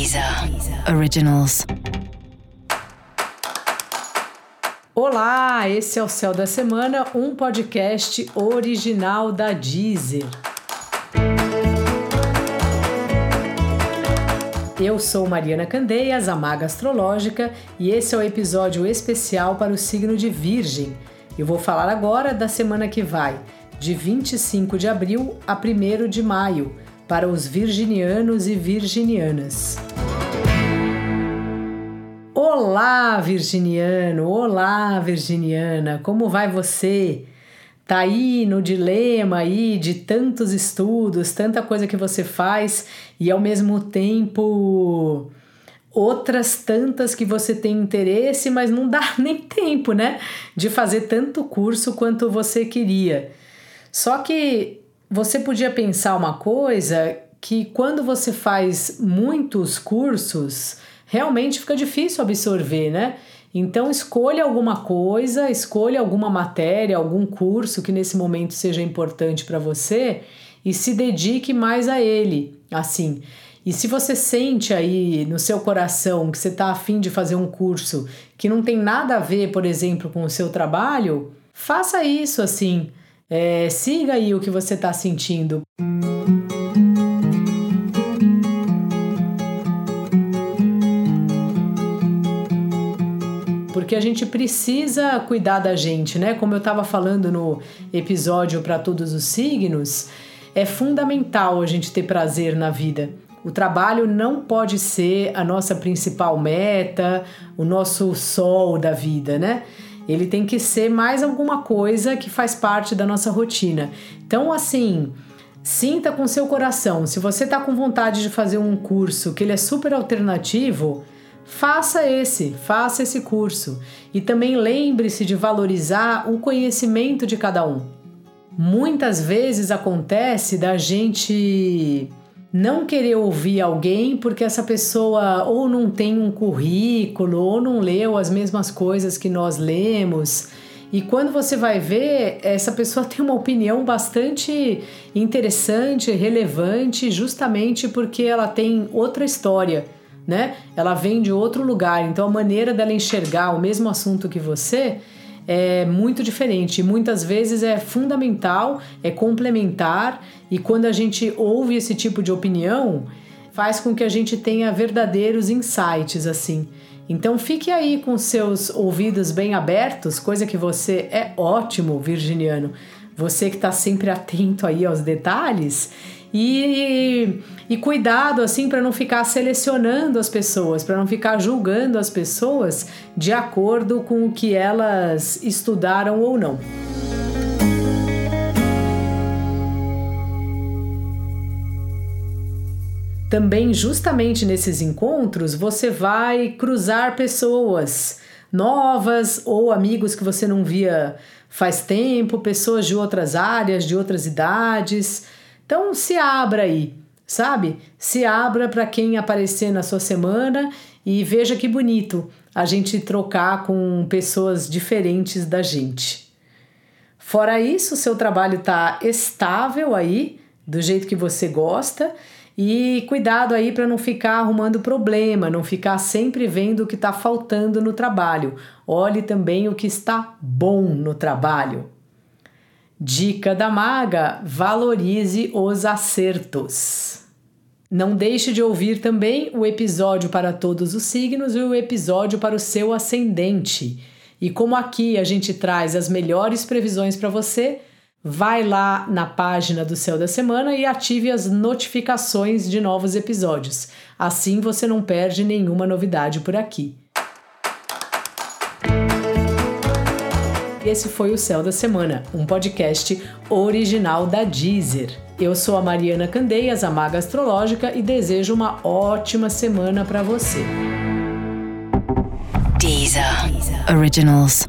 Deezer Originals. Olá, esse é o Céu da Semana, um podcast original da Deezer. Eu sou Mariana Candeias, a maga astrológica, e esse é o episódio especial para o signo de Virgem. Eu vou falar agora da semana que vai, de 25 de abril a 1 de maio para os virginianos e virginianas. Olá, virginiano! Olá, virginiana! Como vai você? Tá aí no dilema aí de tantos estudos, tanta coisa que você faz e ao mesmo tempo outras tantas que você tem interesse, mas não dá nem tempo, né, de fazer tanto curso quanto você queria. Só que você podia pensar uma coisa que quando você faz muitos cursos, realmente fica difícil absorver, né? Então escolha alguma coisa, escolha alguma matéria, algum curso que nesse momento seja importante para você e se dedique mais a ele, assim. E se você sente aí no seu coração que você está afim de fazer um curso que não tem nada a ver, por exemplo, com o seu trabalho, faça isso assim. É, siga aí o que você está sentindo. porque a gente precisa cuidar da gente, né? Como eu estava falando no episódio para todos os signos, é fundamental a gente ter prazer na vida. O trabalho não pode ser a nossa principal meta, o nosso sol da vida, né? Ele tem que ser mais alguma coisa que faz parte da nossa rotina. Então, assim, sinta com seu coração. Se você está com vontade de fazer um curso que ele é super alternativo, faça esse, faça esse curso. E também lembre-se de valorizar o conhecimento de cada um. Muitas vezes acontece da gente não querer ouvir alguém porque essa pessoa ou não tem um currículo ou não leu as mesmas coisas que nós lemos. E quando você vai ver, essa pessoa tem uma opinião bastante interessante, relevante, justamente porque ela tem outra história, né? Ela vem de outro lugar, então a maneira dela enxergar o mesmo assunto que você é muito diferente. Muitas vezes é fundamental, é complementar, e quando a gente ouve esse tipo de opinião, faz com que a gente tenha verdadeiros insights assim. Então fique aí com seus ouvidos bem abertos, coisa que você é ótimo, virginiano. Você que está sempre atento aí aos detalhes e, e cuidado assim para não ficar selecionando as pessoas, para não ficar julgando as pessoas de acordo com o que elas estudaram ou não. Também, justamente nesses encontros, você vai cruzar pessoas novas ou amigos que você não via faz tempo, pessoas de outras áreas, de outras idades. Então se abra aí, sabe? Se abra para quem aparecer na sua semana e veja que bonito a gente trocar com pessoas diferentes da gente. Fora isso, seu trabalho está estável aí, do jeito que você gosta, e cuidado aí para não ficar arrumando problema, não ficar sempre vendo o que está faltando no trabalho. Olhe também o que está bom no trabalho. Dica da maga: valorize os acertos. Não deixe de ouvir também o episódio para todos os signos e o episódio para o seu ascendente. E como aqui a gente traz as melhores previsões para você, vai lá na página do Céu da Semana e ative as notificações de novos episódios. Assim você não perde nenhuma novidade por aqui. Esse foi o Céu da Semana, um podcast original da Deezer. Eu sou a Mariana Candeias, a Maga Astrológica, e desejo uma ótima semana para você. Deezer. Deezer. Originals.